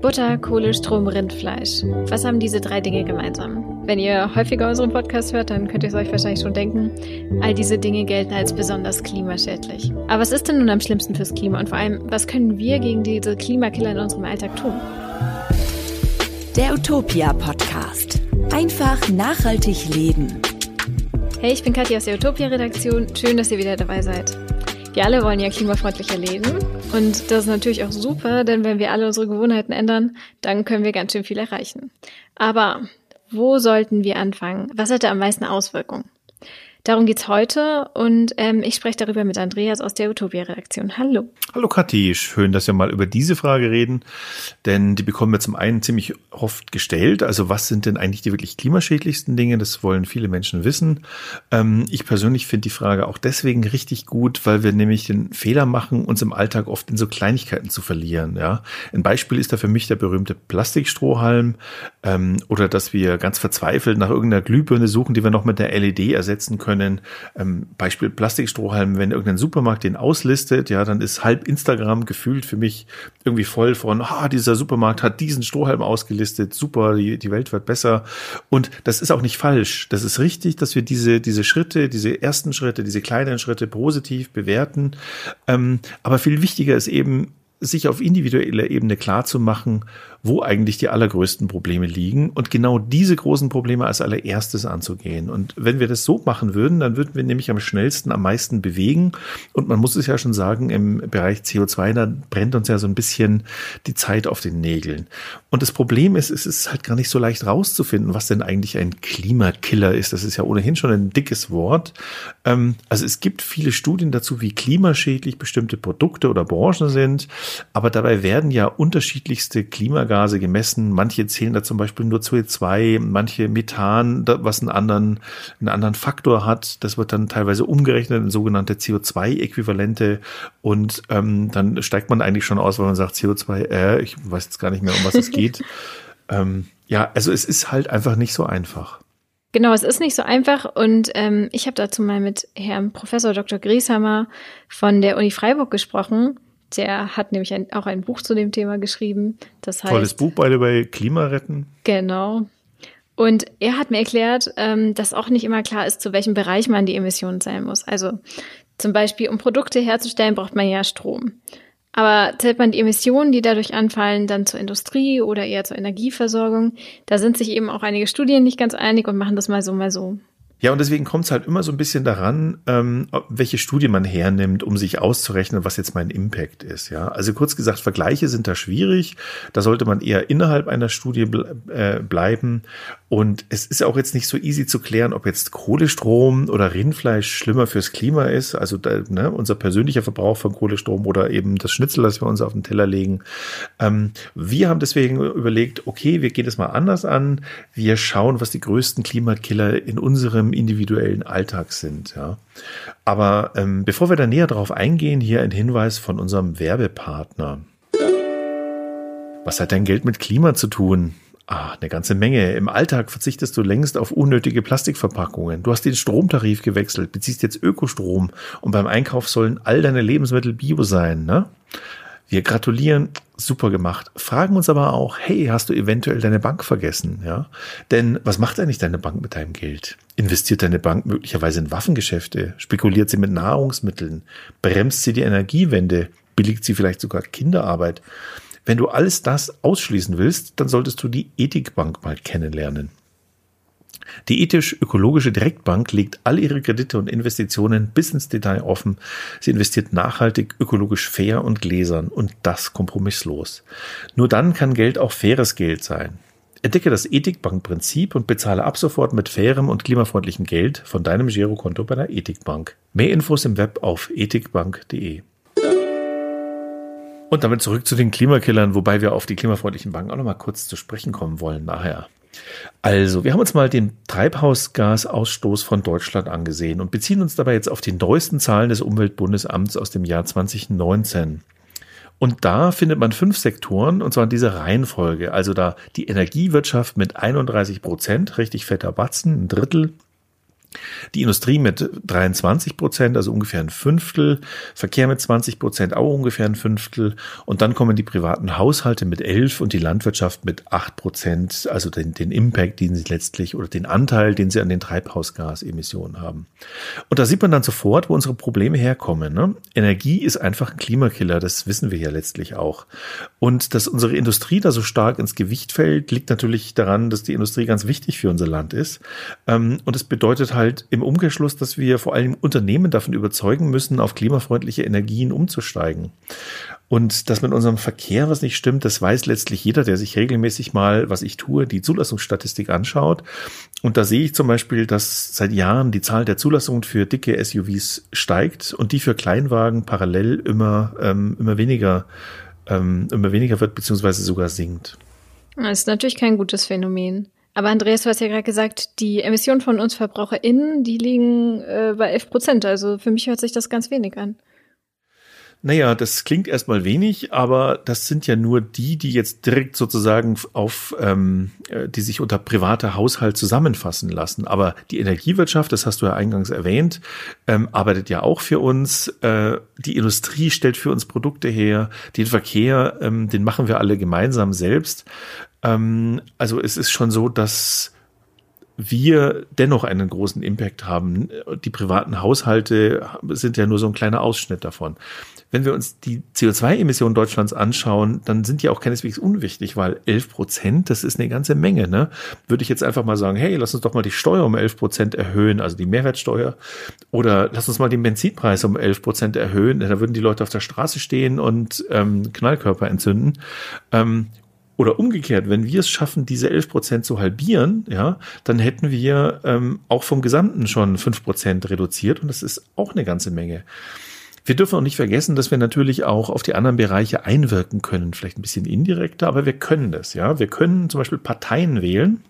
Butter, Kohle, Strom, Rindfleisch. Was haben diese drei Dinge gemeinsam? Wenn ihr häufiger unseren Podcast hört, dann könnt ihr es euch wahrscheinlich schon denken, all diese Dinge gelten als besonders klimaschädlich. Aber was ist denn nun am schlimmsten fürs Klima und vor allem, was können wir gegen diese Klimakiller in unserem Alltag tun? Der Utopia Podcast. Einfach nachhaltig leben. Hey, ich bin Katja aus der Utopia Redaktion. Schön, dass ihr wieder dabei seid. Wir alle wollen ja klimafreundlicher leben. Und das ist natürlich auch super, denn wenn wir alle unsere Gewohnheiten ändern, dann können wir ganz schön viel erreichen. Aber wo sollten wir anfangen? Was hat da am meisten Auswirkungen? Darum geht's heute und ähm, ich spreche darüber mit Andreas aus der Utopia-Redaktion. Hallo. Hallo Kathi, schön, dass wir mal über diese Frage reden, denn die bekommen wir zum einen ziemlich oft gestellt. Also was sind denn eigentlich die wirklich klimaschädlichsten Dinge? Das wollen viele Menschen wissen. Ähm, ich persönlich finde die Frage auch deswegen richtig gut, weil wir nämlich den Fehler machen, uns im Alltag oft in so Kleinigkeiten zu verlieren. Ja, ein Beispiel ist da für mich der berühmte Plastikstrohhalm ähm, oder dass wir ganz verzweifelt nach irgendeiner Glühbirne suchen, die wir noch mit der LED ersetzen können können. Ähm, Beispiel Plastikstrohhalm, wenn irgendein Supermarkt den auslistet, ja, dann ist halb Instagram gefühlt für mich irgendwie voll von, ah, dieser Supermarkt hat diesen Strohhalm ausgelistet, super, die, die Welt wird besser. Und das ist auch nicht falsch. Das ist richtig, dass wir diese, diese Schritte, diese ersten Schritte, diese kleinen Schritte positiv bewerten. Ähm, aber viel wichtiger ist eben, sich auf individueller Ebene klar zu wo eigentlich die allergrößten Probleme liegen und genau diese großen Probleme als allererstes anzugehen. Und wenn wir das so machen würden, dann würden wir nämlich am schnellsten am meisten bewegen. Und man muss es ja schon sagen, im Bereich CO2, da brennt uns ja so ein bisschen die Zeit auf den Nägeln. Und das Problem ist, es ist halt gar nicht so leicht rauszufinden, was denn eigentlich ein Klimakiller ist. Das ist ja ohnehin schon ein dickes Wort. Ähm, also es gibt viele Studien dazu, wie klimaschädlich bestimmte Produkte oder Branchen sind. Aber dabei werden ja unterschiedlichste Klima Klimagase gemessen. Manche zählen da zum Beispiel nur CO2, manche Methan, was einen anderen, einen anderen Faktor hat. Das wird dann teilweise umgerechnet in sogenannte CO2-Äquivalente. Und ähm, dann steigt man eigentlich schon aus, wenn man sagt CO2, äh, ich weiß jetzt gar nicht mehr, um was es geht. ähm, ja, also es ist halt einfach nicht so einfach. Genau, es ist nicht so einfach und ähm, ich habe dazu mal mit Herrn Professor Dr. Grieshammer von der Uni Freiburg gesprochen der hat nämlich ein, auch ein Buch zu dem Thema geschrieben. Das heißt, Tolles Buch, beide bei Klimaretten. Genau. Und er hat mir erklärt, ähm, dass auch nicht immer klar ist, zu welchem Bereich man die Emissionen zählen muss. Also zum Beispiel, um Produkte herzustellen, braucht man ja Strom. Aber zählt man die Emissionen, die dadurch anfallen, dann zur Industrie oder eher zur Energieversorgung, da sind sich eben auch einige Studien nicht ganz einig und machen das mal so, mal so. Ja, und deswegen kommt es halt immer so ein bisschen daran, ähm, welche Studie man hernimmt, um sich auszurechnen, was jetzt mein Impact ist. Ja, also kurz gesagt, Vergleiche sind da schwierig. Da sollte man eher innerhalb einer Studie ble äh, bleiben. Und es ist auch jetzt nicht so easy zu klären, ob jetzt Kohlestrom oder Rindfleisch schlimmer fürs Klima ist. Also da, ne, unser persönlicher Verbrauch von Kohlestrom oder eben das Schnitzel, das wir uns auf den Teller legen. Ähm, wir haben deswegen überlegt, okay, wir gehen das mal anders an. Wir schauen, was die größten Klimakiller in unserem unserem individuellen Alltag sind. Ja. Aber ähm, bevor wir da näher drauf eingehen, hier ein Hinweis von unserem Werbepartner. Was hat dein Geld mit Klima zu tun? Ah, eine ganze Menge. Im Alltag verzichtest du längst auf unnötige Plastikverpackungen. Du hast den Stromtarif gewechselt, beziehst jetzt Ökostrom und beim Einkauf sollen all deine Lebensmittel bio sein, ne? Wir gratulieren, super gemacht. Fragen uns aber auch, hey, hast du eventuell deine Bank vergessen? Ja, denn was macht eigentlich deine Bank mit deinem Geld? Investiert deine Bank möglicherweise in Waffengeschäfte? Spekuliert sie mit Nahrungsmitteln? Bremst sie die Energiewende? Billigt sie vielleicht sogar Kinderarbeit? Wenn du alles das ausschließen willst, dann solltest du die Ethikbank mal kennenlernen. Die ethisch-ökologische Direktbank legt all ihre Kredite und Investitionen bis ins Detail offen. Sie investiert nachhaltig, ökologisch fair und gläsern und das kompromisslos. Nur dann kann Geld auch faires Geld sein. Entdecke das Ethikbank-Prinzip und bezahle ab sofort mit fairem und klimafreundlichem Geld von deinem Girokonto bei der Ethikbank. Mehr Infos im Web auf ethikbank.de. Und damit zurück zu den Klimakillern, wobei wir auf die klimafreundlichen Banken auch noch mal kurz zu sprechen kommen wollen nachher. Also, wir haben uns mal den Treibhausgasausstoß von Deutschland angesehen und beziehen uns dabei jetzt auf die neuesten Zahlen des Umweltbundesamts aus dem Jahr 2019. Und da findet man fünf Sektoren, und zwar in dieser Reihenfolge. Also da die Energiewirtschaft mit 31 Prozent, richtig fetter Batzen, ein Drittel. Die Industrie mit 23 Prozent, also ungefähr ein Fünftel, Verkehr mit 20 Prozent, auch ungefähr ein Fünftel. Und dann kommen die privaten Haushalte mit 11 und die Landwirtschaft mit 8 Prozent, also den, den Impact, den sie letztlich oder den Anteil, den sie an den Treibhausgasemissionen haben. Und da sieht man dann sofort, wo unsere Probleme herkommen. Ne? Energie ist einfach ein Klimakiller, das wissen wir ja letztlich auch. Und dass unsere Industrie da so stark ins Gewicht fällt, liegt natürlich daran, dass die Industrie ganz wichtig für unser Land ist. Ähm, und es bedeutet halt im Umkehrschluss, dass wir vor allem Unternehmen davon überzeugen müssen, auf klimafreundliche Energien umzusteigen. Und dass mit unserem Verkehr was nicht stimmt, das weiß letztlich jeder, der sich regelmäßig mal, was ich tue, die Zulassungsstatistik anschaut. Und da sehe ich zum Beispiel, dass seit Jahren die Zahl der Zulassungen für dicke SUVs steigt und die für Kleinwagen parallel immer, ähm, immer weniger, ähm, immer weniger wird, beziehungsweise sogar sinkt. Das ist natürlich kein gutes Phänomen. Aber Andreas, du hast ja gerade gesagt, die Emissionen von uns VerbraucherInnen, die liegen äh, bei 11 Prozent. Also für mich hört sich das ganz wenig an. Naja, das klingt erstmal wenig, aber das sind ja nur die, die jetzt direkt sozusagen auf, ähm, äh, die sich unter privater Haushalt zusammenfassen lassen. Aber die Energiewirtschaft, das hast du ja eingangs erwähnt, ähm, arbeitet ja auch für uns. Äh, die Industrie stellt für uns Produkte her. Den Verkehr, ähm, den machen wir alle gemeinsam selbst. Ähm, also es ist schon so, dass wir dennoch einen großen Impact haben. Die privaten Haushalte sind ja nur so ein kleiner Ausschnitt davon. Wenn wir uns die CO2-Emissionen Deutschlands anschauen, dann sind die auch keineswegs unwichtig, weil 11 Prozent, das ist eine ganze Menge. Ne? Würde ich jetzt einfach mal sagen, hey, lass uns doch mal die Steuer um 11 Prozent erhöhen, also die Mehrwertsteuer, oder lass uns mal den Benzinpreis um 11 Prozent erhöhen, da würden die Leute auf der Straße stehen und ähm, Knallkörper entzünden. Ähm, oder umgekehrt, wenn wir es schaffen, diese 11 Prozent zu halbieren, ja, dann hätten wir ähm, auch vom Gesamten schon 5 Prozent reduziert und das ist auch eine ganze Menge. Wir dürfen auch nicht vergessen, dass wir natürlich auch auf die anderen Bereiche einwirken können, vielleicht ein bisschen indirekter, aber wir können das, ja. Wir können zum Beispiel Parteien wählen,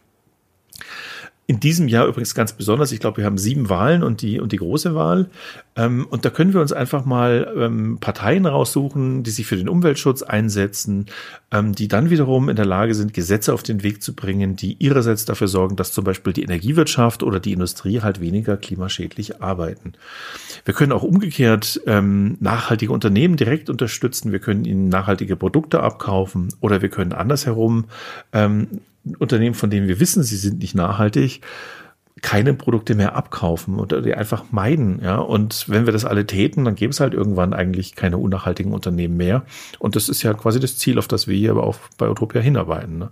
in diesem Jahr übrigens ganz besonders. Ich glaube, wir haben sieben Wahlen und die, und die große Wahl. Ähm, und da können wir uns einfach mal ähm, Parteien raussuchen, die sich für den Umweltschutz einsetzen, ähm, die dann wiederum in der Lage sind, Gesetze auf den Weg zu bringen, die ihrerseits dafür sorgen, dass zum Beispiel die Energiewirtschaft oder die Industrie halt weniger klimaschädlich arbeiten. Wir können auch umgekehrt ähm, nachhaltige Unternehmen direkt unterstützen. Wir können ihnen nachhaltige Produkte abkaufen oder wir können andersherum ähm, Unternehmen, von denen wir wissen, sie sind nicht nachhaltig, keine Produkte mehr abkaufen oder die einfach meiden, ja. Und wenn wir das alle täten, dann gäbe es halt irgendwann eigentlich keine unnachhaltigen Unternehmen mehr. Und das ist ja quasi das Ziel, auf das wir hier aber auch bei Utopia hinarbeiten. Ne?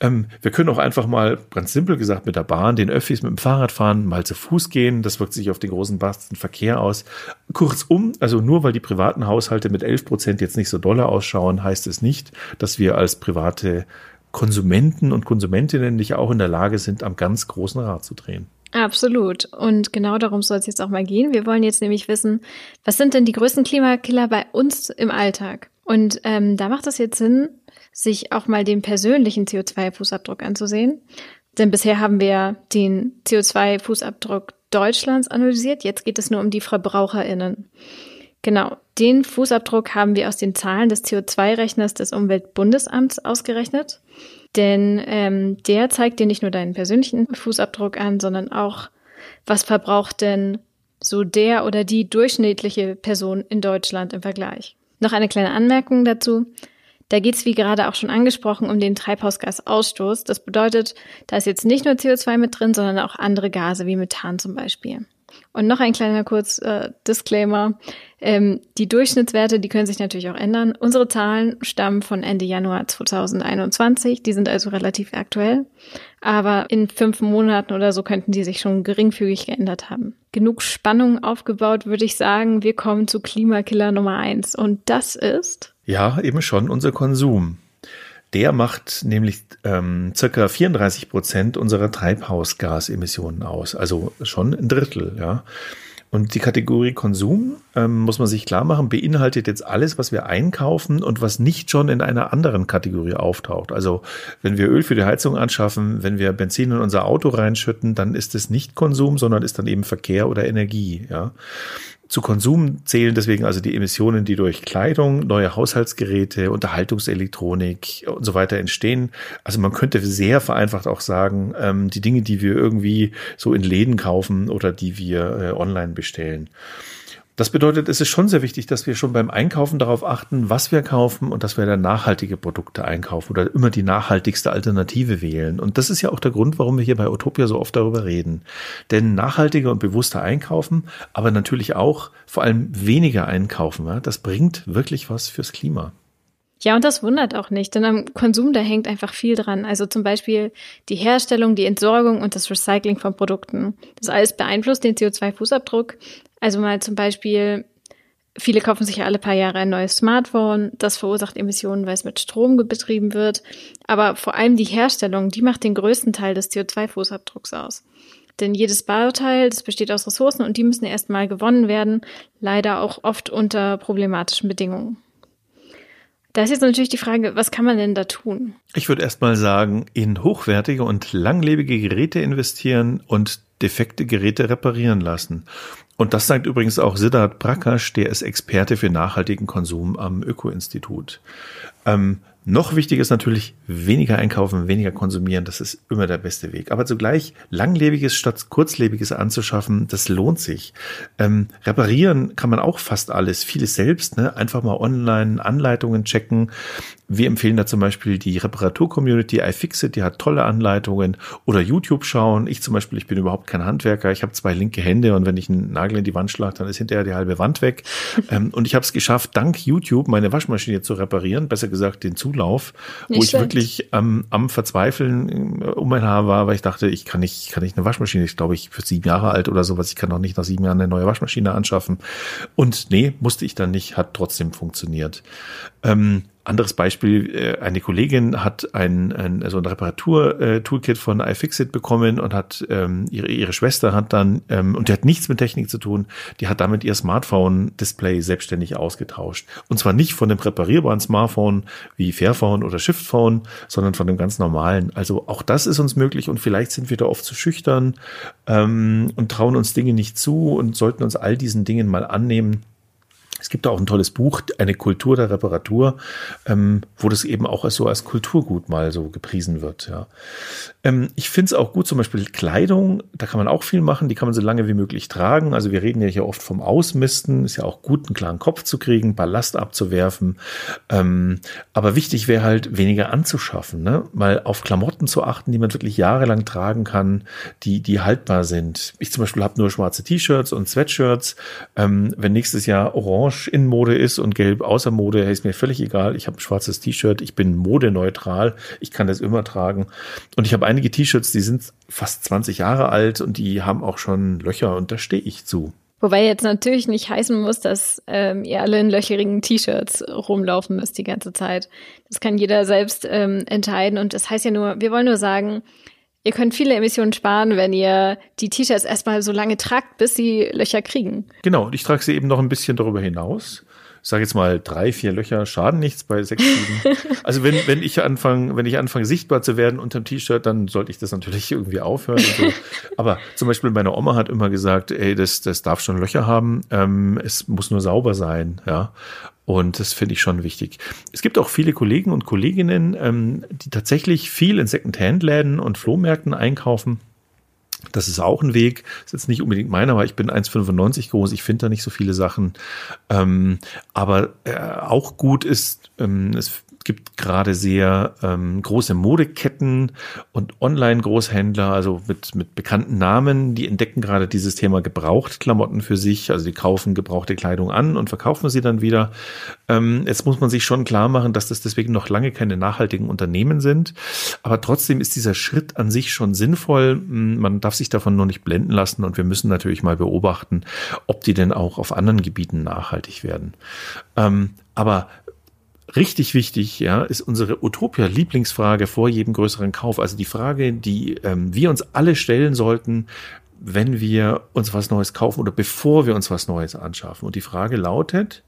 Ähm, wir können auch einfach mal, ganz simpel gesagt, mit der Bahn, den Öffis, mit dem Fahrrad fahren, mal zu Fuß gehen. Das wirkt sich auf den großen Verkehr aus. Kurzum, also nur weil die privaten Haushalte mit 11 Prozent jetzt nicht so dolle ausschauen, heißt es nicht, dass wir als private Konsumenten und Konsumentinnen nicht auch in der Lage sind, am ganz großen Rad zu drehen. Absolut. Und genau darum soll es jetzt auch mal gehen. Wir wollen jetzt nämlich wissen, was sind denn die größten Klimakiller bei uns im Alltag? Und ähm, da macht es jetzt Sinn, sich auch mal den persönlichen CO2-Fußabdruck anzusehen. Denn bisher haben wir den CO2-Fußabdruck Deutschlands analysiert. Jetzt geht es nur um die VerbraucherInnen. Genau, den Fußabdruck haben wir aus den Zahlen des CO2-Rechners des Umweltbundesamts ausgerechnet. Denn ähm, der zeigt dir nicht nur deinen persönlichen Fußabdruck an, sondern auch, was verbraucht denn so der oder die durchschnittliche Person in Deutschland im Vergleich. Noch eine kleine Anmerkung dazu. Da geht es, wie gerade auch schon angesprochen, um den Treibhausgasausstoß. Das bedeutet, da ist jetzt nicht nur CO2 mit drin, sondern auch andere Gase wie Methan zum Beispiel. Und noch ein kleiner kurz äh, Disclaimer. Ähm, die Durchschnittswerte, die können sich natürlich auch ändern. Unsere Zahlen stammen von Ende Januar 2021. Die sind also relativ aktuell. Aber in fünf Monaten oder so könnten die sich schon geringfügig geändert haben. Genug Spannung aufgebaut, würde ich sagen. Wir kommen zu Klimakiller Nummer eins. Und das ist? Ja, eben schon unser Konsum. Der macht nämlich ähm, circa 34 Prozent unserer Treibhausgasemissionen aus, also schon ein Drittel, ja. Und die Kategorie Konsum, ähm, muss man sich klar machen, beinhaltet jetzt alles, was wir einkaufen und was nicht schon in einer anderen Kategorie auftaucht. Also wenn wir Öl für die Heizung anschaffen, wenn wir Benzin in unser Auto reinschütten, dann ist es nicht Konsum, sondern ist dann eben Verkehr oder Energie. Ja. Zu Konsum zählen deswegen also die Emissionen, die durch Kleidung, neue Haushaltsgeräte, Unterhaltungselektronik und so weiter entstehen. Also man könnte sehr vereinfacht auch sagen, ähm, die Dinge, die wir irgendwie so in Läden kaufen oder die wir äh, online bestellen. Das bedeutet, es ist schon sehr wichtig, dass wir schon beim Einkaufen darauf achten, was wir kaufen und dass wir dann nachhaltige Produkte einkaufen oder immer die nachhaltigste Alternative wählen. Und das ist ja auch der Grund, warum wir hier bei Utopia so oft darüber reden. Denn nachhaltiger und bewusster einkaufen, aber natürlich auch vor allem weniger einkaufen, das bringt wirklich was fürs Klima. Ja, und das wundert auch nicht, denn am Konsum, da hängt einfach viel dran. Also zum Beispiel die Herstellung, die Entsorgung und das Recycling von Produkten. Das alles beeinflusst den CO2-Fußabdruck. Also mal zum Beispiel, viele kaufen sich ja alle paar Jahre ein neues Smartphone. Das verursacht Emissionen, weil es mit Strom betrieben wird. Aber vor allem die Herstellung, die macht den größten Teil des CO2-Fußabdrucks aus. Denn jedes Bauteil, das besteht aus Ressourcen und die müssen erstmal gewonnen werden, leider auch oft unter problematischen Bedingungen. Da ist jetzt natürlich die Frage, was kann man denn da tun? Ich würde erst mal sagen, in hochwertige und langlebige Geräte investieren und defekte Geräte reparieren lassen. Und das sagt übrigens auch Siddharth Prakash, der ist Experte für nachhaltigen Konsum am Öko-Institut. Ähm, noch wichtiger ist natürlich weniger einkaufen, weniger konsumieren. Das ist immer der beste Weg. Aber zugleich langlebiges statt kurzlebiges anzuschaffen, das lohnt sich. Ähm, reparieren kann man auch fast alles, vieles selbst. Ne? Einfach mal online Anleitungen checken. Wir empfehlen da zum Beispiel die Reparatur-Community iFixit, die hat tolle Anleitungen oder YouTube schauen. Ich zum Beispiel, ich bin überhaupt kein Handwerker, ich habe zwei linke Hände und wenn ich einen Nagel in die Wand schlage, dann ist hinterher die halbe Wand weg. ähm, und ich habe es geschafft, dank YouTube meine Waschmaschine zu reparieren, besser gesagt den Zulauf, Nicht wo ich schlecht. wirklich ähm, am Verzweifeln äh, um mein Haar war, weil ich dachte, ich kann nicht, kann nicht eine Waschmaschine, ich glaube, ich für sieben Jahre alt oder sowas, ich kann noch nicht nach sieben Jahren eine neue Waschmaschine anschaffen. Und nee, musste ich dann nicht, hat trotzdem funktioniert. Ähm, anderes Beispiel, äh, eine Kollegin hat ein, ein so ein Reparatur-Toolkit von iFixit bekommen und hat ähm, ihre, ihre Schwester hat dann, ähm, und die hat nichts mit Technik zu tun, die hat damit ihr Smartphone-Display selbstständig ausgetauscht. Und zwar nicht von dem präparierbaren Smartphone wie Fairphone oder Shiftphone, sondern von dem ganz normalen. Also auch das ist uns möglich und vielleicht sind wir da oft zu schüchtern ähm, und trauen uns Dinge nicht zu und sollten uns all diesen Dingen mal annehmen es gibt auch ein tolles Buch, eine Kultur der Reparatur, ähm, wo das eben auch so als Kulturgut mal so gepriesen wird. Ja. Ähm, ich finde es auch gut, zum Beispiel Kleidung, da kann man auch viel machen, die kann man so lange wie möglich tragen. Also wir reden ja hier oft vom Ausmisten, ist ja auch gut, einen klaren Kopf zu kriegen, Ballast abzuwerfen. Ähm, aber wichtig wäre halt, weniger anzuschaffen, ne? mal auf Klamotten zu achten, die man wirklich jahrelang tragen kann, die, die haltbar sind. Ich zum Beispiel habe nur schwarze T-Shirts und Sweatshirts. Ähm, wenn nächstes Jahr Orange orange in Mode ist und gelb außer Mode, ist mir völlig egal. Ich habe ein schwarzes T-Shirt, ich bin modeneutral, ich kann das immer tragen. Und ich habe einige T-Shirts, die sind fast 20 Jahre alt und die haben auch schon Löcher und da stehe ich zu. Wobei jetzt natürlich nicht heißen muss, dass ähm, ihr alle in löcherigen T-Shirts rumlaufen müsst die ganze Zeit. Das kann jeder selbst ähm, entscheiden. Und das heißt ja nur, wir wollen nur sagen, Ihr könnt viele Emissionen sparen, wenn ihr die T-Shirts erstmal so lange tragt, bis sie Löcher kriegen. Genau, und ich trage sie eben noch ein bisschen darüber hinaus. Ich sage jetzt mal, drei, vier Löcher schaden nichts bei sechs, sieben. Also wenn, wenn ich anfange, wenn ich anfange, sichtbar zu werden unterm T-Shirt, dann sollte ich das natürlich irgendwie aufhören. So. Aber zum Beispiel meine Oma hat immer gesagt, ey, das, das darf schon Löcher haben, ähm, es muss nur sauber sein, ja. Und das finde ich schon wichtig. Es gibt auch viele Kollegen und Kolleginnen, ähm, die tatsächlich viel in Second-Hand-Läden und Flohmärkten einkaufen. Das ist auch ein Weg. Ist jetzt nicht unbedingt meiner, aber ich bin 1,95 groß. Ich finde da nicht so viele Sachen. Ähm, aber äh, auch gut ist, ähm, es gibt gerade sehr ähm, große Modeketten und Online-Großhändler, also mit, mit bekannten Namen, die entdecken gerade dieses Thema Gebrauchtklamotten für sich. Also die kaufen gebrauchte Kleidung an und verkaufen sie dann wieder. Ähm, jetzt muss man sich schon klar machen, dass das deswegen noch lange keine nachhaltigen Unternehmen sind. Aber trotzdem ist dieser Schritt an sich schon sinnvoll. Man darf sich davon nur nicht blenden lassen und wir müssen natürlich mal beobachten, ob die denn auch auf anderen Gebieten nachhaltig werden. Ähm, aber richtig wichtig, ja, ist unsere Utopia-Lieblingsfrage vor jedem größeren Kauf. Also die Frage, die ähm, wir uns alle stellen sollten, wenn wir uns was Neues kaufen oder bevor wir uns was Neues anschaffen. Und die Frage lautet,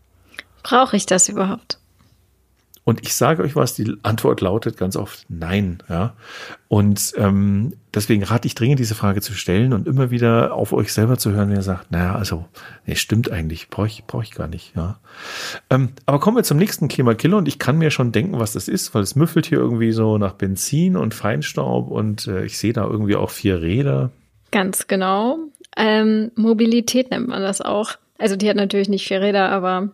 brauche ich das überhaupt? Und ich sage euch was, die Antwort lautet ganz oft nein. Ja? Und ähm, deswegen rate ich dringend, diese Frage zu stellen und immer wieder auf euch selber zu hören, wenn ihr sagt, naja, also, nee, stimmt eigentlich, brauche ich, brauch ich gar nicht. Ja. Ähm, aber kommen wir zum nächsten Klimakiller und ich kann mir schon denken, was das ist, weil es müffelt hier irgendwie so nach Benzin und Feinstaub und äh, ich sehe da irgendwie auch vier Räder. Ganz genau. Ähm, Mobilität nennt man das auch. Also die hat natürlich nicht vier Räder, aber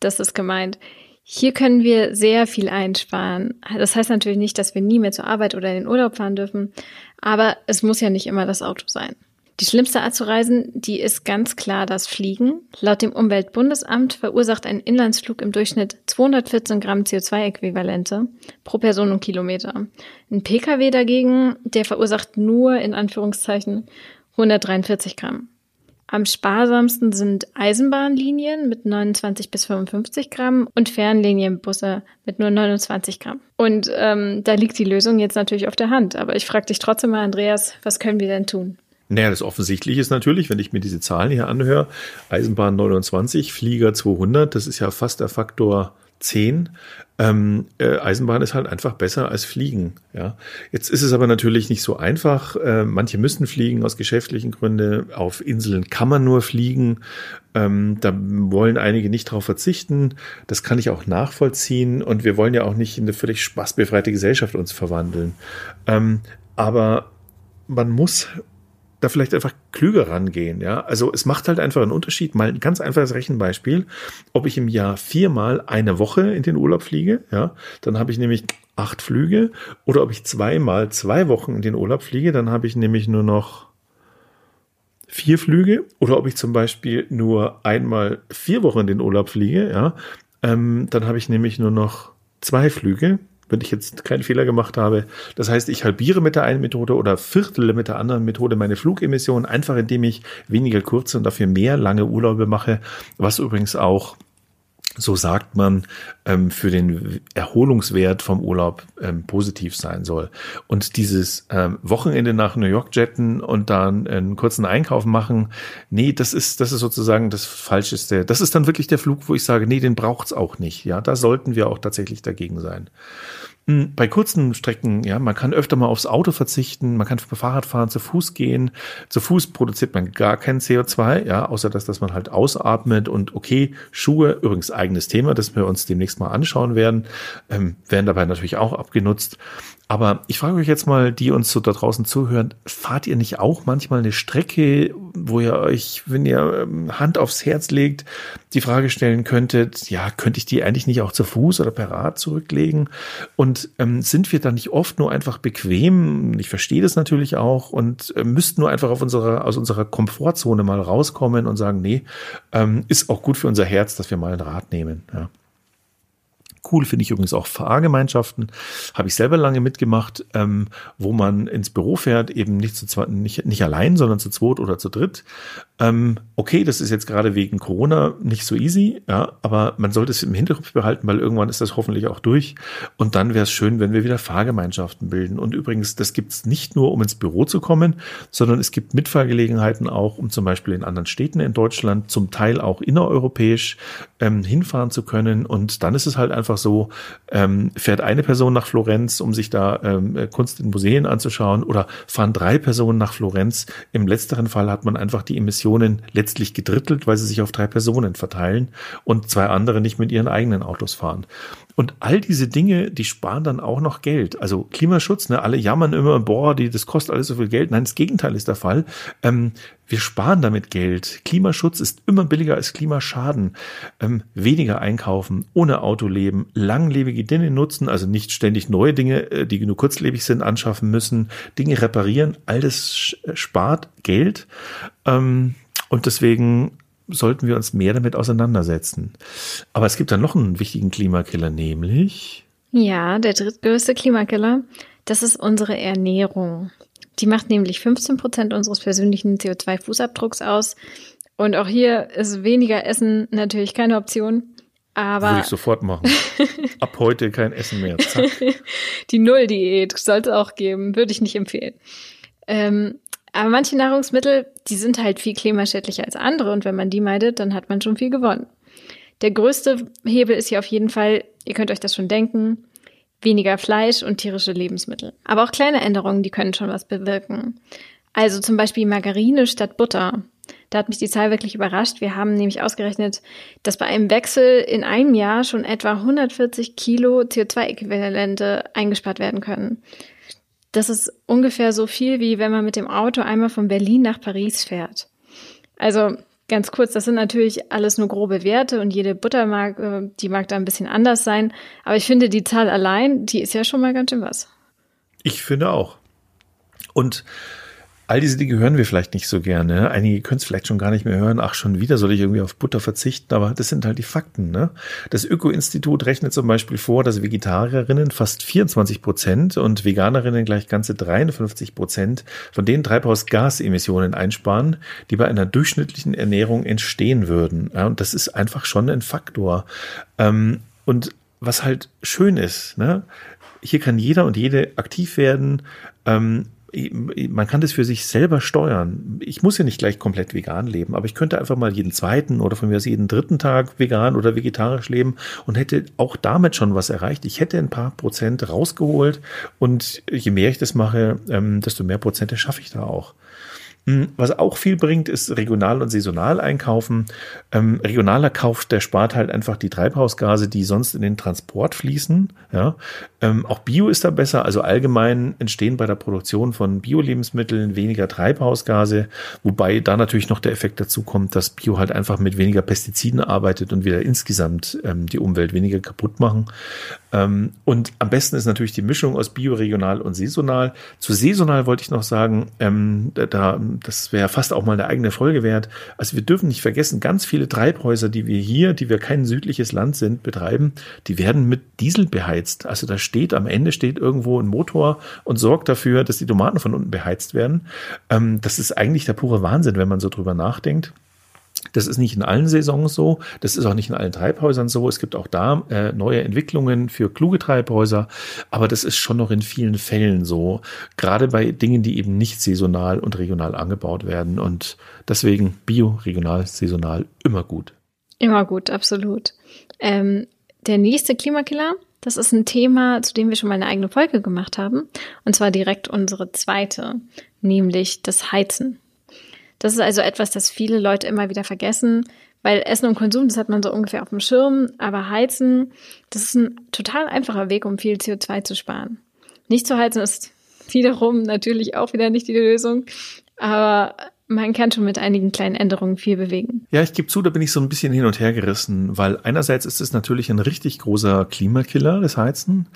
das ist gemeint. Hier können wir sehr viel einsparen. Das heißt natürlich nicht, dass wir nie mehr zur Arbeit oder in den Urlaub fahren dürfen, aber es muss ja nicht immer das Auto sein. Die schlimmste Art zu reisen, die ist ganz klar das Fliegen. Laut dem Umweltbundesamt verursacht ein Inlandsflug im Durchschnitt 214 Gramm CO2-Äquivalente pro Person und Kilometer. Ein Pkw dagegen, der verursacht nur in Anführungszeichen 143 Gramm. Am sparsamsten sind Eisenbahnlinien mit 29 bis 55 Gramm und Fernlinienbusse mit nur 29 Gramm. Und ähm, da liegt die Lösung jetzt natürlich auf der Hand. Aber ich frage dich trotzdem mal, Andreas, was können wir denn tun? Naja, das Offensichtliche ist natürlich, wenn ich mir diese Zahlen hier anhöre, Eisenbahn 29, Flieger 200, das ist ja fast der Faktor 10. Ähm, äh, Eisenbahn ist halt einfach besser als Fliegen. Ja, jetzt ist es aber natürlich nicht so einfach. Äh, manche müssen fliegen aus geschäftlichen Gründen. Auf Inseln kann man nur fliegen. Ähm, da wollen einige nicht darauf verzichten. Das kann ich auch nachvollziehen. Und wir wollen ja auch nicht in eine völlig spaßbefreite Gesellschaft uns verwandeln. Ähm, aber man muss da vielleicht einfach klüger rangehen, ja. Also es macht halt einfach einen Unterschied. Mal ein ganz einfaches Rechenbeispiel. Ob ich im Jahr viermal eine Woche in den Urlaub fliege, ja, dann habe ich nämlich acht Flüge. Oder ob ich zweimal zwei Wochen in den Urlaub fliege, dann habe ich nämlich nur noch vier Flüge. Oder ob ich zum Beispiel nur einmal vier Wochen in den Urlaub fliege, ja, ähm, dann habe ich nämlich nur noch zwei Flüge wenn ich jetzt keinen Fehler gemacht habe. Das heißt, ich halbiere mit der einen Methode oder viertele mit der anderen Methode meine Flugemissionen, einfach indem ich weniger kurze und dafür mehr lange Urlaube mache, was übrigens auch so sagt man, ähm, für den Erholungswert vom Urlaub ähm, positiv sein soll. Und dieses ähm, Wochenende nach New York jetten und dann einen kurzen Einkauf machen, nee, das ist, das ist sozusagen das Falscheste. Das ist dann wirklich der Flug, wo ich sage, nee, den braucht's auch nicht. Ja, da sollten wir auch tatsächlich dagegen sein. Hm, bei kurzen Strecken, ja, man kann öfter mal aufs Auto verzichten, man kann Fahrrad fahren, zu Fuß gehen. Zu Fuß produziert man gar kein CO2, ja, außer dass, dass man halt ausatmet und okay, Schuhe, übrigens eigenes Thema, das wir uns demnächst mal anschauen werden, ähm, werden dabei natürlich auch abgenutzt. Aber ich frage euch jetzt mal, die uns so da draußen zuhören, fahrt ihr nicht auch manchmal eine Strecke, wo ihr euch, wenn ihr ähm, Hand aufs Herz legt, die Frage stellen könntet, ja, könnte ich die eigentlich nicht auch zu Fuß oder per Rad zurücklegen? Und ähm, sind wir dann nicht oft nur einfach bequem? Ich verstehe das natürlich auch und äh, müssten nur einfach auf unserer, aus unserer Komfortzone mal rauskommen und sagen, nee, ähm, ist auch gut für unser Herz, dass wir mal ein Rad nehmen. Ja. Cool finde ich übrigens auch Fahrgemeinschaften. Habe ich selber lange mitgemacht, ähm, wo man ins Büro fährt, eben nicht zu zweit, nicht, nicht allein, sondern zu zweit oder zu dritt. Ähm, okay, das ist jetzt gerade wegen Corona nicht so easy, ja, aber man sollte es im Hinterkopf behalten, weil irgendwann ist das hoffentlich auch durch. Und dann wäre es schön, wenn wir wieder Fahrgemeinschaften bilden. Und übrigens, das gibt es nicht nur, um ins Büro zu kommen, sondern es gibt Mitfahrgelegenheiten auch, um zum Beispiel in anderen Städten in Deutschland, zum Teil auch innereuropäisch, ähm, hinfahren zu können. Und dann ist es halt einfach so, ähm, fährt eine Person nach Florenz, um sich da ähm, Kunst in Museen anzuschauen, oder fahren drei Personen nach Florenz. Im letzteren Fall hat man einfach die Emissionen Emissionen letztlich gedrittelt, weil sie sich auf drei Personen verteilen und zwei andere nicht mit ihren eigenen Autos fahren. Und all diese Dinge, die sparen dann auch noch Geld. Also Klimaschutz, ne, alle jammern immer, boah, die, das kostet alles so viel Geld. Nein, das Gegenteil ist der Fall. Ähm, wir sparen damit Geld. Klimaschutz ist immer billiger als Klimaschaden. Ähm, weniger einkaufen, ohne Auto leben, langlebige Dinge nutzen, also nicht ständig neue Dinge, äh, die nur kurzlebig sind, anschaffen müssen, Dinge reparieren. All das spart Geld. Ähm, und deswegen sollten wir uns mehr damit auseinandersetzen. Aber es gibt dann noch einen wichtigen Klimakiller, nämlich. Ja, der drittgrößte Klimakiller, das ist unsere Ernährung. Die macht nämlich 15 Prozent unseres persönlichen CO2-Fußabdrucks aus. Und auch hier ist weniger Essen natürlich keine Option. Aber Würde ich sofort machen. Ab heute kein Essen mehr. Zack. Die Null-Diät sollte es auch geben, würde ich nicht empfehlen. Ähm, aber manche Nahrungsmittel, die sind halt viel klimaschädlicher als andere und wenn man die meidet, dann hat man schon viel gewonnen. Der größte Hebel ist hier auf jeden Fall, ihr könnt euch das schon denken, weniger Fleisch und tierische Lebensmittel. Aber auch kleine Änderungen, die können schon was bewirken. Also zum Beispiel Margarine statt Butter. Da hat mich die Zahl wirklich überrascht. Wir haben nämlich ausgerechnet, dass bei einem Wechsel in einem Jahr schon etwa 140 Kilo CO2-Äquivalente eingespart werden können. Das ist ungefähr so viel, wie wenn man mit dem Auto einmal von Berlin nach Paris fährt. Also ganz kurz, das sind natürlich alles nur grobe Werte und jede Butter mag, äh, die mag da ein bisschen anders sein. Aber ich finde, die Zahl allein, die ist ja schon mal ganz schön was. Ich finde auch. Und all diese Dinge hören wir vielleicht nicht so gerne. Einige können es vielleicht schon gar nicht mehr hören. Ach, schon wieder soll ich irgendwie auf Butter verzichten. Aber das sind halt die Fakten. Ne? Das Öko-Institut rechnet zum Beispiel vor, dass Vegetarierinnen fast 24 Prozent und Veganerinnen gleich ganze 53 Prozent von den Treibhausgasemissionen einsparen, die bei einer durchschnittlichen Ernährung entstehen würden. Ja, und das ist einfach schon ein Faktor. Ähm, und was halt schön ist, ne? hier kann jeder und jede aktiv werden. Ähm, man kann das für sich selber steuern. Ich muss ja nicht gleich komplett vegan leben, aber ich könnte einfach mal jeden zweiten oder von mir aus jeden dritten Tag vegan oder vegetarisch leben und hätte auch damit schon was erreicht. Ich hätte ein paar Prozent rausgeholt und je mehr ich das mache, ähm, desto mehr Prozente schaffe ich da auch. Hm, was auch viel bringt, ist regional und saisonal einkaufen. Ähm, regionaler Kauf, der spart halt einfach die Treibhausgase, die sonst in den Transport fließen. Ja, ähm, auch Bio ist da besser. Also allgemein entstehen bei der Produktion von Bio-Lebensmitteln weniger Treibhausgase, wobei da natürlich noch der Effekt dazu kommt, dass Bio halt einfach mit weniger Pestiziden arbeitet und wieder insgesamt ähm, die Umwelt weniger kaputt machen. Ähm, und am besten ist natürlich die Mischung aus Bio, regional und saisonal. Zu saisonal wollte ich noch sagen, ähm, da das wäre fast auch mal eine eigene Folge wert. Also wir dürfen nicht vergessen, ganz viele Treibhäuser, die wir hier, die wir kein südliches Land sind, betreiben, die werden mit Diesel beheizt. Also da steht, am Ende steht irgendwo ein Motor und sorgt dafür, dass die Tomaten von unten beheizt werden. Ähm, das ist eigentlich der pure Wahnsinn, wenn man so drüber nachdenkt. Das ist nicht in allen Saisons so, das ist auch nicht in allen Treibhäusern so. Es gibt auch da äh, neue Entwicklungen für kluge Treibhäuser, aber das ist schon noch in vielen Fällen so, gerade bei Dingen, die eben nicht saisonal und regional angebaut werden. Und deswegen Bio, regional, saisonal immer gut. Immer gut, absolut. Ähm, der nächste Klimakiller, das ist ein Thema, zu dem wir schon mal eine eigene Folge gemacht haben, und zwar direkt unsere zweite, nämlich das Heizen. Das ist also etwas, das viele Leute immer wieder vergessen, weil Essen und Konsum, das hat man so ungefähr auf dem Schirm, aber Heizen, das ist ein total einfacher Weg, um viel CO2 zu sparen. Nicht zu heizen ist wiederum natürlich auch wieder nicht die Lösung, aber man kann schon mit einigen kleinen Änderungen viel bewegen. Ja, ich gebe zu, da bin ich so ein bisschen hin und her gerissen, weil einerseits ist es natürlich ein richtig großer Klimakiller, das Heizen.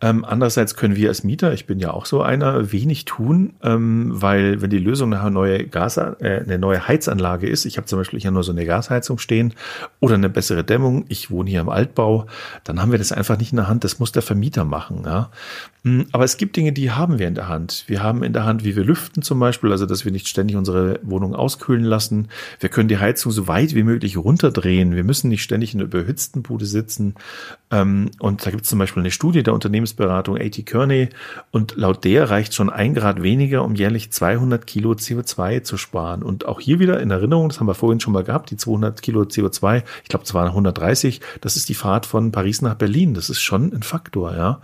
Ähm, andererseits können wir als Mieter, ich bin ja auch so einer, wenig tun, ähm, weil wenn die Lösung nachher neue Gas, äh, eine neue Heizanlage ist, ich habe zum Beispiel hier nur so eine Gasheizung stehen oder eine bessere Dämmung, ich wohne hier im Altbau, dann haben wir das einfach nicht in der Hand, das muss der Vermieter machen. Ja? Hm, aber es gibt Dinge, die haben wir in der Hand. Wir haben in der Hand, wie wir lüften zum Beispiel, also dass wir nicht ständig unsere Wohnung auskühlen lassen. Wir können die Heizung so weit wie möglich runterdrehen. Wir müssen nicht ständig in einer überhitzten Bude sitzen. Ähm, und da gibt es zum Beispiel eine Studie der Unternehmensberatung AT Kearney und laut der reicht schon ein Grad weniger, um jährlich 200 Kilo CO2 zu sparen. Und auch hier wieder in Erinnerung, das haben wir vorhin schon mal gehabt, die 200 Kilo CO2, ich glaube es waren 130, das ist die Fahrt von Paris nach Berlin. Das ist schon ein Faktor, ja.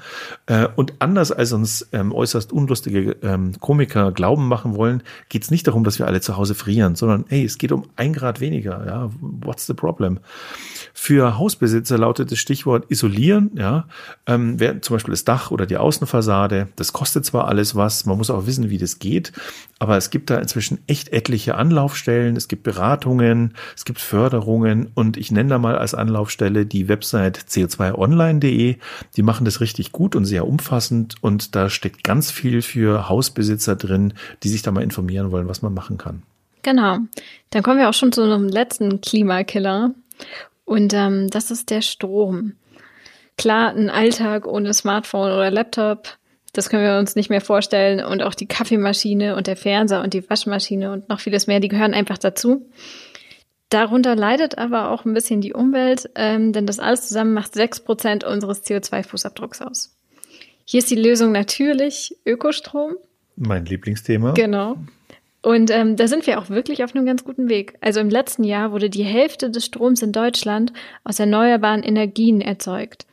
Äh, und anders als uns ähm, äußerst unlustige ähm, Komiker glauben machen wollen, geht es nicht darum, dass wir alle zu Hause frieren, sondern hey, es geht um ein Grad weniger. Ja, what's the problem? Für Hausbesitzer lautet das Stichwort isolieren. Ja, ähm, zum Beispiel das Dach oder die Außenfassade. Das kostet zwar alles was, man muss auch wissen, wie das geht, aber es gibt da inzwischen echt etliche Anlaufstellen. Es gibt Beratungen, es gibt Förderungen und ich nenne da mal als Anlaufstelle die Website co2online.de. Die machen das richtig gut und sehr umfassend und da steckt ganz viel für Hausbesitzer drin, die sich da mal informieren wollen, was man machen kann. Genau. Dann kommen wir auch schon zu einem letzten Klimakiller. Und ähm, das ist der Strom. Klar, ein Alltag ohne Smartphone oder Laptop, das können wir uns nicht mehr vorstellen. Und auch die Kaffeemaschine und der Fernseher und die Waschmaschine und noch vieles mehr, die gehören einfach dazu. Darunter leidet aber auch ein bisschen die Umwelt, ähm, denn das alles zusammen macht sechs Prozent unseres CO2-Fußabdrucks aus. Hier ist die Lösung natürlich Ökostrom. Mein Lieblingsthema. Genau. Und ähm, da sind wir auch wirklich auf einem ganz guten Weg. Also im letzten Jahr wurde die Hälfte des Stroms in Deutschland aus erneuerbaren Energien erzeugt.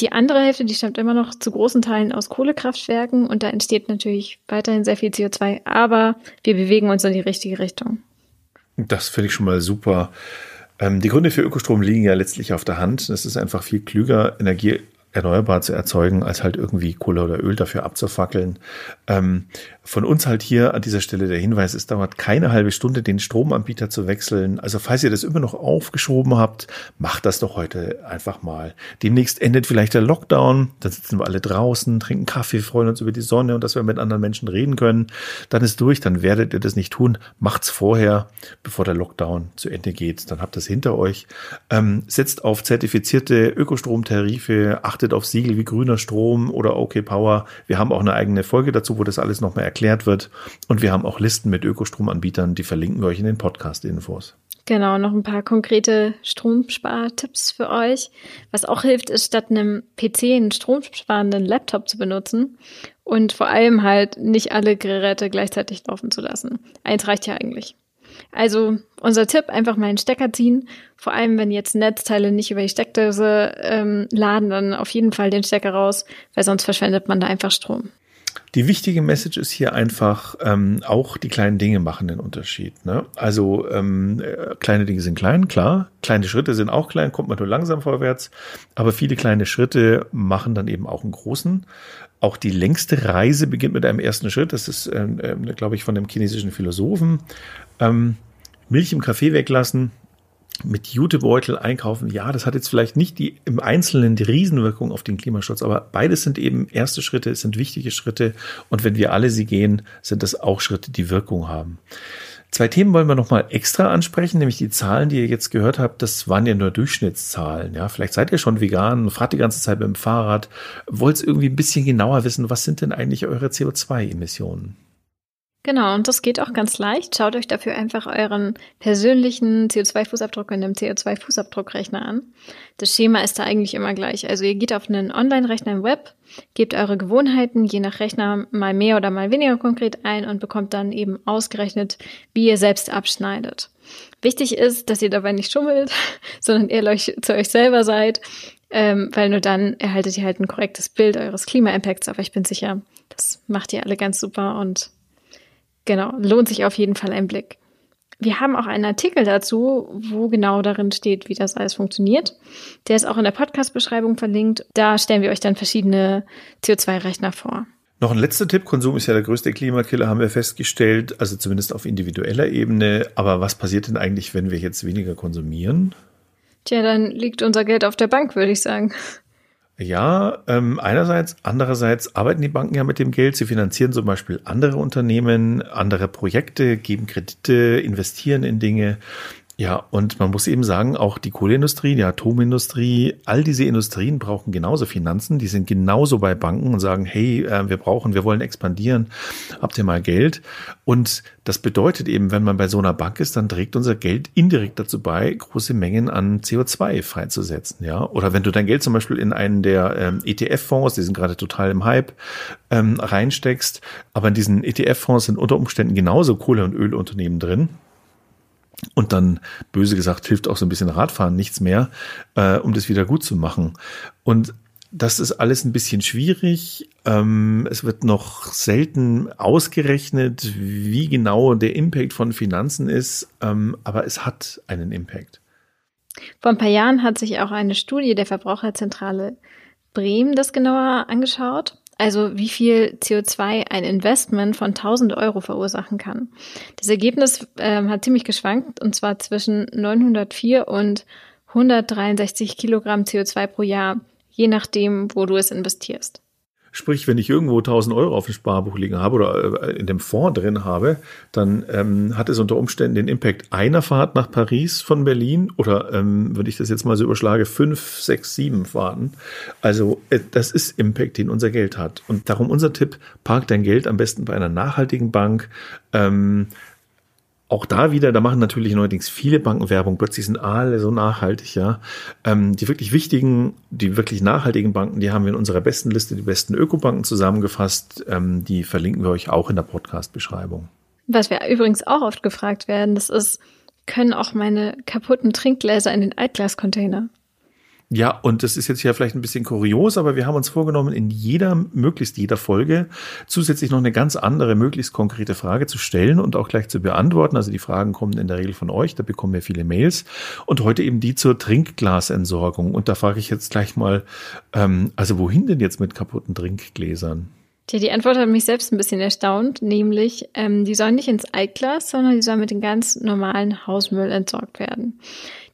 Die andere Hälfte, die stammt immer noch zu großen Teilen aus Kohlekraftwerken und da entsteht natürlich weiterhin sehr viel CO2, aber wir bewegen uns in die richtige Richtung. Das finde ich schon mal super. Ähm, die Gründe für Ökostrom liegen ja letztlich auf der Hand. Es ist einfach viel klüger, Energie erneuerbar zu erzeugen, als halt irgendwie Kohle oder Öl dafür abzufackeln. Ähm, von uns halt hier an dieser Stelle der Hinweis, es dauert keine halbe Stunde, den Stromanbieter zu wechseln. Also falls ihr das immer noch aufgeschoben habt, macht das doch heute einfach mal. Demnächst endet vielleicht der Lockdown, dann sitzen wir alle draußen, trinken Kaffee, freuen uns über die Sonne und dass wir mit anderen Menschen reden können. Dann ist durch, dann werdet ihr das nicht tun. Macht's vorher, bevor der Lockdown zu Ende geht. Dann habt ihr hinter euch. Ähm, setzt auf zertifizierte Ökostromtarife, auf Siegel wie grüner Strom oder OK Power. Wir haben auch eine eigene Folge dazu, wo das alles nochmal erklärt wird. Und wir haben auch Listen mit Ökostromanbietern, die verlinken wir euch in den Podcast-Infos. Genau, noch ein paar konkrete Stromspartipps für euch. Was auch hilft, ist statt einem PC einen stromsparenden Laptop zu benutzen und vor allem halt nicht alle Geräte gleichzeitig laufen zu lassen. Eins reicht ja eigentlich. Also unser Tipp, einfach mal einen Stecker ziehen. Vor allem, wenn jetzt Netzteile nicht über die Steckdose ähm, laden, dann auf jeden Fall den Stecker raus, weil sonst verschwendet man da einfach Strom. Die wichtige Message ist hier einfach, ähm, auch die kleinen Dinge machen den Unterschied. Ne? Also ähm, äh, kleine Dinge sind klein, klar. Kleine Schritte sind auch klein, kommt man nur langsam vorwärts. Aber viele kleine Schritte machen dann eben auch einen großen. Auch die längste Reise beginnt mit einem ersten Schritt. Das ist, ähm, äh, glaube ich, von dem chinesischen Philosophen. Ähm, Milch im Kaffee weglassen, mit Jutebeutel einkaufen, ja, das hat jetzt vielleicht nicht die im Einzelnen die Riesenwirkung auf den Klimaschutz, aber beides sind eben erste Schritte, sind wichtige Schritte und wenn wir alle sie gehen, sind das auch Schritte, die Wirkung haben. Zwei Themen wollen wir nochmal extra ansprechen, nämlich die Zahlen, die ihr jetzt gehört habt, das waren ja nur Durchschnittszahlen. Ja, vielleicht seid ihr schon vegan, fahrt die ganze Zeit mit dem Fahrrad, wollt irgendwie ein bisschen genauer wissen, was sind denn eigentlich eure CO2-Emissionen? Genau, und das geht auch ganz leicht. Schaut euch dafür einfach euren persönlichen CO2-Fußabdruck in dem CO2-Fußabdruckrechner an. Das Schema ist da eigentlich immer gleich. Also ihr geht auf einen Online-Rechner im Web, gebt eure Gewohnheiten je nach Rechner mal mehr oder mal weniger konkret ein und bekommt dann eben ausgerechnet, wie ihr selbst abschneidet. Wichtig ist, dass ihr dabei nicht schummelt, sondern ehrlich zu euch selber seid, ähm, weil nur dann erhaltet ihr halt ein korrektes Bild eures Klima-Impacts. Aber ich bin sicher, das macht ihr alle ganz super und Genau, lohnt sich auf jeden Fall ein Blick. Wir haben auch einen Artikel dazu, wo genau darin steht, wie das alles funktioniert. Der ist auch in der Podcast-Beschreibung verlinkt. Da stellen wir euch dann verschiedene CO2-Rechner vor. Noch ein letzter Tipp. Konsum ist ja der größte Klimakiller, haben wir festgestellt. Also zumindest auf individueller Ebene. Aber was passiert denn eigentlich, wenn wir jetzt weniger konsumieren? Tja, dann liegt unser Geld auf der Bank, würde ich sagen. Ja, ähm, einerseits, andererseits arbeiten die Banken ja mit dem Geld. Sie finanzieren zum Beispiel andere Unternehmen, andere Projekte, geben Kredite, investieren in Dinge. Ja, und man muss eben sagen, auch die Kohleindustrie, die Atomindustrie, all diese Industrien brauchen genauso Finanzen. Die sind genauso bei Banken und sagen, hey, äh, wir brauchen, wir wollen expandieren, habt ihr mal Geld? Und das bedeutet eben, wenn man bei so einer Bank ist, dann trägt unser Geld indirekt dazu bei, große Mengen an CO2 freizusetzen. Ja, oder wenn du dein Geld zum Beispiel in einen der ähm, ETF-Fonds, die sind gerade total im Hype, ähm, reinsteckst, aber in diesen ETF-Fonds sind unter Umständen genauso Kohle- und Ölunternehmen drin und dann, böse gesagt, hilft auch so ein bisschen Radfahren nichts mehr, äh, um das wieder gut zu machen. Und das ist alles ein bisschen schwierig. Ähm, es wird noch selten ausgerechnet, wie genau der Impact von Finanzen ist, ähm, aber es hat einen Impact. Vor ein paar Jahren hat sich auch eine Studie der Verbraucherzentrale Bremen das genauer angeschaut. Also wie viel CO2 ein Investment von 1000 Euro verursachen kann. Das Ergebnis äh, hat ziemlich geschwankt und zwar zwischen 904 und 163 Kilogramm CO2 pro Jahr, je nachdem, wo du es investierst. Sprich, wenn ich irgendwo 1000 Euro auf dem Sparbuch liegen habe oder äh, in dem Fonds drin habe, dann ähm, hat es unter Umständen den Impact einer Fahrt nach Paris von Berlin oder, ähm, wenn ich das jetzt mal so überschlage, fünf, sechs, sieben Fahrten. Also äh, das ist Impact, den unser Geld hat. Und darum unser Tipp, park dein Geld am besten bei einer nachhaltigen Bank. Ähm, auch da wieder, da machen natürlich neuerdings viele Banken Werbung, plötzlich sind alle so nachhaltig, ja. Ähm, die wirklich wichtigen, die wirklich nachhaltigen Banken, die haben wir in unserer besten Liste, die besten Ökobanken zusammengefasst. Ähm, die verlinken wir euch auch in der Podcast-Beschreibung. Was wir übrigens auch oft gefragt werden, das ist, können auch meine kaputten Trinkgläser in den Altglascontainer? Ja, und das ist jetzt hier vielleicht ein bisschen kurios, aber wir haben uns vorgenommen, in jeder, möglichst jeder Folge zusätzlich noch eine ganz andere, möglichst konkrete Frage zu stellen und auch gleich zu beantworten. Also die Fragen kommen in der Regel von euch, da bekommen wir viele Mails. Und heute eben die zur Trinkglasentsorgung. Und da frage ich jetzt gleich mal, ähm, also wohin denn jetzt mit kaputten Trinkgläsern? Tja, die Antwort hat mich selbst ein bisschen erstaunt, nämlich ähm, die sollen nicht ins Altglas, sondern die sollen mit dem ganz normalen Hausmüll entsorgt werden.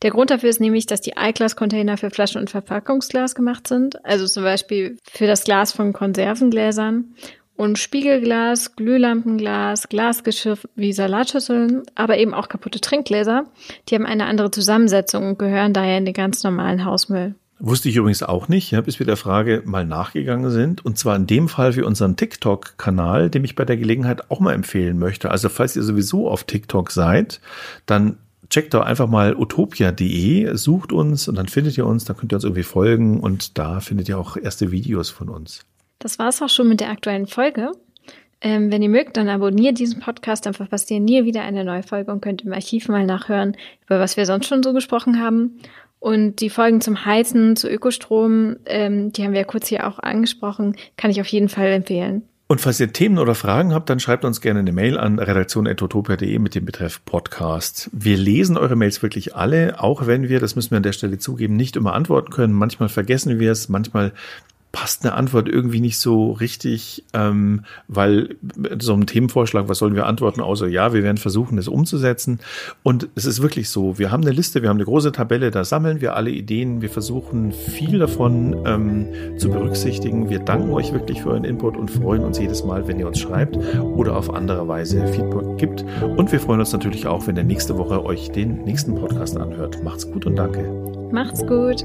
Der Grund dafür ist nämlich, dass die Altglas-Container für Flaschen- und Verpackungsglas gemacht sind, also zum Beispiel für das Glas von Konservengläsern und Spiegelglas, Glühlampenglas, Glasgeschirr wie Salatschüsseln, aber eben auch kaputte Trinkgläser. Die haben eine andere Zusammensetzung und gehören daher in den ganz normalen Hausmüll. Wusste ich übrigens auch nicht, ja, bis wir der Frage mal nachgegangen sind. Und zwar in dem Fall für unseren TikTok-Kanal, den ich bei der Gelegenheit auch mal empfehlen möchte. Also falls ihr sowieso auf TikTok seid, dann checkt doch einfach mal utopia.de, sucht uns und dann findet ihr uns, dann könnt ihr uns irgendwie folgen und da findet ihr auch erste Videos von uns. Das war's auch schon mit der aktuellen Folge. Ähm, wenn ihr mögt, dann abonniert diesen Podcast, dann verpasst ihr nie wieder eine neue Folge und könnt im Archiv mal nachhören, über was wir sonst schon so gesprochen haben. Und die Folgen zum Heizen, zu Ökostrom, ähm, die haben wir ja kurz hier auch angesprochen, kann ich auf jeden Fall empfehlen. Und falls ihr Themen oder Fragen habt, dann schreibt uns gerne eine Mail an redaktion.utopia.de mit dem Betreff Podcast. Wir lesen eure Mails wirklich alle, auch wenn wir, das müssen wir an der Stelle zugeben, nicht immer antworten können. Manchmal vergessen wir es, manchmal passt eine Antwort irgendwie nicht so richtig, ähm, weil so ein Themenvorschlag, was sollen wir antworten, außer ja, wir werden versuchen, das umzusetzen. Und es ist wirklich so, wir haben eine Liste, wir haben eine große Tabelle, da sammeln wir alle Ideen, wir versuchen viel davon ähm, zu berücksichtigen. Wir danken euch wirklich für euren Input und freuen uns jedes Mal, wenn ihr uns schreibt oder auf andere Weise Feedback gibt. Und wir freuen uns natürlich auch, wenn ihr nächste Woche euch den nächsten Podcast anhört. Macht's gut und danke. Macht's gut.